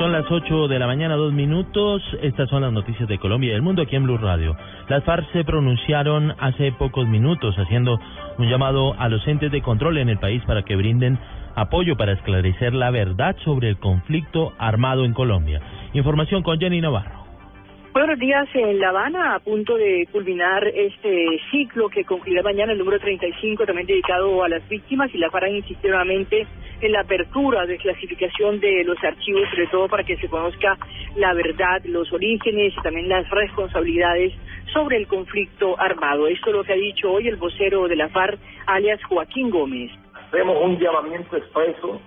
Son las 8 de la mañana, dos minutos. Estas son las noticias de Colombia y del mundo aquí en Blue Radio. Las FARC se pronunciaron hace pocos minutos haciendo un llamado a los entes de control en el país para que brinden apoyo para esclarecer la verdad sobre el conflicto armado en Colombia. Información con Jenny Navarro. Buenos días en La Habana, a punto de culminar este ciclo que concluirá mañana el número 35, también dedicado a las víctimas, y la FARC insistió nuevamente en la apertura de clasificación de los archivos, sobre todo para que se conozca la verdad, los orígenes y también las responsabilidades sobre el conflicto armado. Esto es lo que ha dicho hoy el vocero de la FARC, alias Joaquín Gómez. Hacemos un llamamiento expreso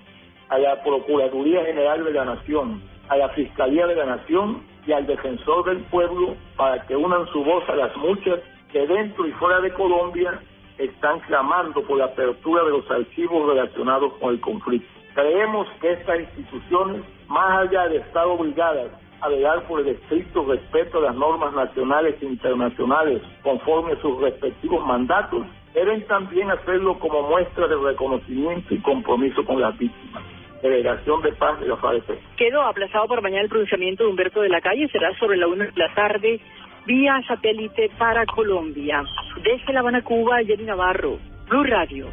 a la Procuraduría General de la Nación, a la Fiscalía de la Nación y al defensor del pueblo para que unan su voz a las muchas que dentro y fuera de Colombia están clamando por la apertura de los archivos relacionados con el conflicto. Creemos que estas instituciones, más allá de estar obligadas a velar por el estricto respeto a las normas nacionales e internacionales conforme a sus respectivos mandatos, deben también hacerlo como muestra de reconocimiento y compromiso con las víctimas. Delegación de Paz de la FARC. Quedó aplazado para mañana el pronunciamiento de Humberto de la Calle, será sobre la una de la tarde, vía satélite para Colombia. Desde La Habana, Cuba, Jenny Navarro, Blue Radio.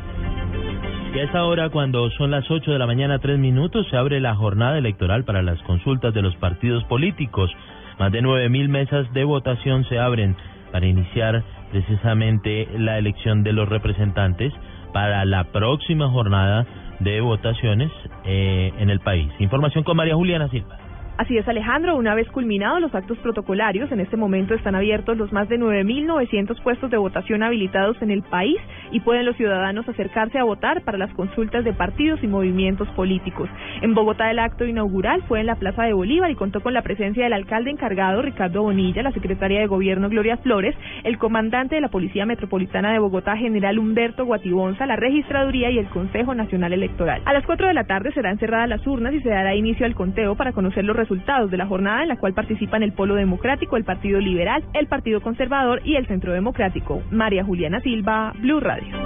Y a esta hora, cuando son las 8 de la mañana, tres minutos, se abre la jornada electoral para las consultas de los partidos políticos. Más de 9.000 mesas de votación se abren para iniciar precisamente la elección de los representantes para la próxima jornada de votaciones eh, en el país. Información con María Juliana Silva. Así es, Alejandro. Una vez culminados los actos protocolarios, en este momento están abiertos los más de 9.900 puestos de votación habilitados en el país y pueden los ciudadanos acercarse a votar para las consultas de partidos y movimientos políticos. En Bogotá el acto inaugural fue en la Plaza de Bolívar y contó con la presencia del alcalde encargado Ricardo Bonilla, la secretaria de Gobierno Gloria Flores, el comandante de la Policía Metropolitana de Bogotá General Humberto Guatibonza, la Registraduría y el Consejo Nacional Electoral. A las 4 de la tarde serán cerradas las urnas y se dará inicio al conteo para conocer los resultados resultados de la jornada en la cual participan el Polo Democrático, el Partido Liberal, el Partido Conservador y el Centro Democrático. María Juliana Silva, Blue Radio.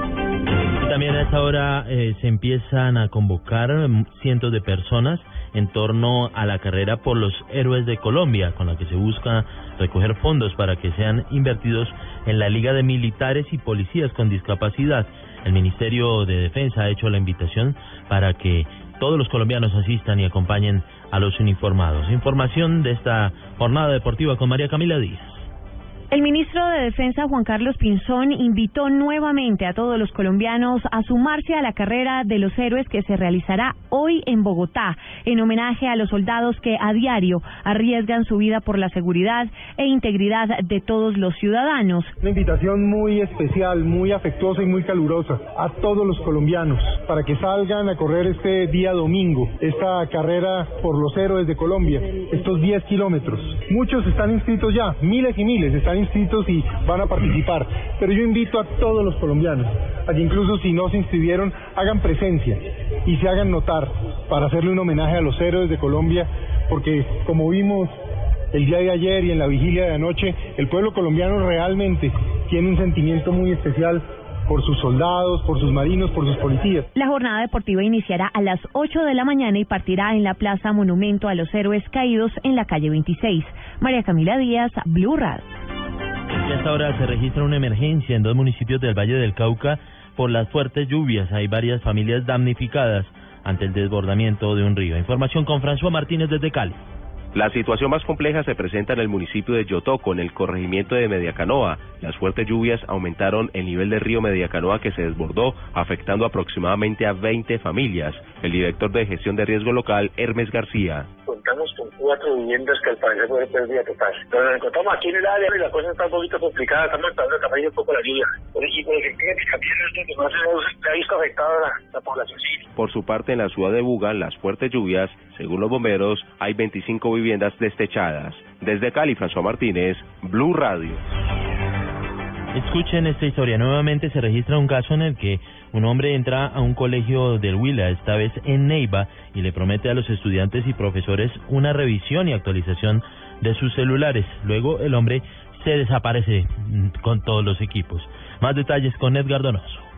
También a esta hora eh, se empiezan a convocar mm, cientos de personas en torno a la carrera por los héroes de Colombia, con la que se busca recoger fondos para que sean invertidos en la Liga de Militares y Policías con Discapacidad. El Ministerio de Defensa ha hecho la invitación para que todos los colombianos asistan y acompañen a los uniformados. Información de esta jornada deportiva con María Camila Díaz. El ministro de Defensa, Juan Carlos Pinzón, invitó nuevamente a todos los colombianos a sumarse a la carrera de los héroes que se realizará hoy en Bogotá, en homenaje a los soldados que a diario arriesgan su vida por la seguridad e integridad de todos los ciudadanos. Una invitación muy especial, muy afectuosa y muy calurosa a todos los colombianos para que salgan a correr este día domingo, esta carrera por los héroes de Colombia, estos 10 kilómetros. Muchos están inscritos ya, miles y miles están inscritos y van a participar. Pero yo invito a todos los colombianos a que incluso si no se inscribieron, hagan presencia y se hagan notar para hacerle un homenaje a los héroes de Colombia, porque como vimos el día de ayer y en la vigilia de anoche, el pueblo colombiano realmente tiene un sentimiento muy especial por sus soldados, por sus marinos, por sus policías. La jornada deportiva iniciará a las 8 de la mañana y partirá en la Plaza Monumento a los Héroes Caídos en la calle 26. María Camila Díaz, Blue Radio. Y hasta ahora se registra una emergencia en dos municipios del Valle del Cauca por las fuertes lluvias. Hay varias familias damnificadas ante el desbordamiento de un río. Información con François Martínez desde Cali. La situación más compleja se presenta en el municipio de Yotoco, en el corregimiento de Mediacanoa. Las fuertes lluvias aumentaron el nivel del río Mediacanoa que se desbordó, afectando aproximadamente a 20 familias. El director de gestión de riesgo local, Hermes García contamos con cuatro viviendas que al parecer fueron pérdida total. Pero nos encontramos aquí en el área y la cosa está un poquito complicada, estamos esperando que vaya un poco la lluvia. Y por el que también es no se ha visto afectada la, la población. Por su parte, en la ciudad de Buga, las fuertes lluvias, según los bomberos, hay 25 viviendas destechadas. Desde Cali, François Martínez, Blue Radio. Escuchen esta historia. Nuevamente se registra un caso en el que un hombre entra a un colegio del Huila, esta vez en Neiva, y le promete a los estudiantes y profesores una revisión y actualización de sus celulares. Luego el hombre se desaparece mm, con todos los equipos. Más detalles con Edgar Donoso.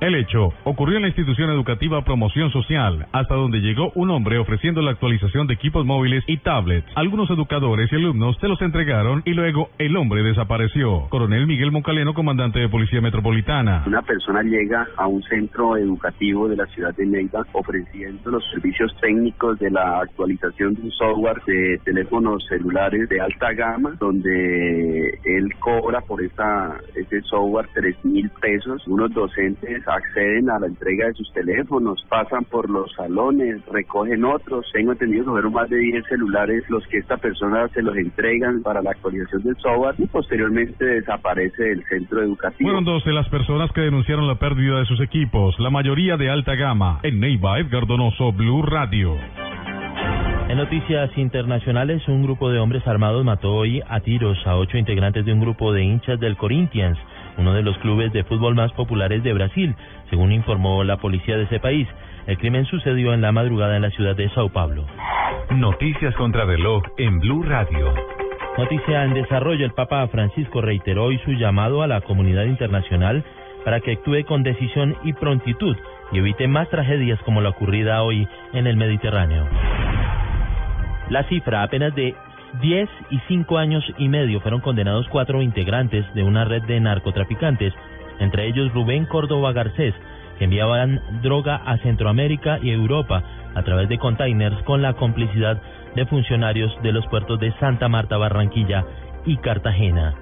El hecho ocurrió en la institución educativa Promoción Social, hasta donde llegó un hombre ofreciendo la actualización de equipos móviles y tablets. Algunos educadores y alumnos se los entregaron y luego el hombre desapareció. Coronel Miguel Moncaleno, comandante de Policía Metropolitana. Una persona llega a un centro educativo de la ciudad de Neiva ofreciendo los servicios técnicos de la actualización de un software de teléfonos celulares de alta gama, donde él cobra por esa, ese software tres mil pesos. Unos docentes acceden a la entrega de sus teléfonos, pasan por los salones, recogen otros. Tengo entendido que fueron más de 10 celulares los que esta persona se los entregan para la actualización del software y posteriormente desaparece del centro educativo. Fueron dos de las personas que denunciaron la pérdida de sus equipos, la mayoría de alta gama. En Neiva, Edgar Donoso, Blue Radio. En noticias internacionales, un grupo de hombres armados mató hoy a tiros a ocho integrantes de un grupo de hinchas del Corinthians, uno de los clubes de fútbol más populares de Brasil, según informó la policía de ese país. El crimen sucedió en la madrugada en la ciudad de Sao Paulo. Noticias contra reloj en Blue Radio. Noticia en desarrollo, el Papa Francisco reiteró hoy su llamado a la comunidad internacional para que actúe con decisión y prontitud y evite más tragedias como la ocurrida hoy en el Mediterráneo. La cifra, apenas de 10 y 5 años y medio, fueron condenados cuatro integrantes de una red de narcotraficantes, entre ellos Rubén Córdoba Garcés, que enviaban droga a Centroamérica y Europa a través de containers con la complicidad de funcionarios de los puertos de Santa Marta, Barranquilla y Cartagena.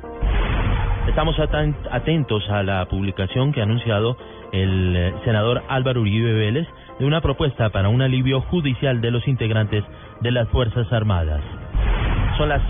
Estamos atentos a la publicación que ha anunciado el eh, senador Álvaro Uribe Vélez de una propuesta para un alivio judicial de los integrantes de las Fuerzas Armadas. Son las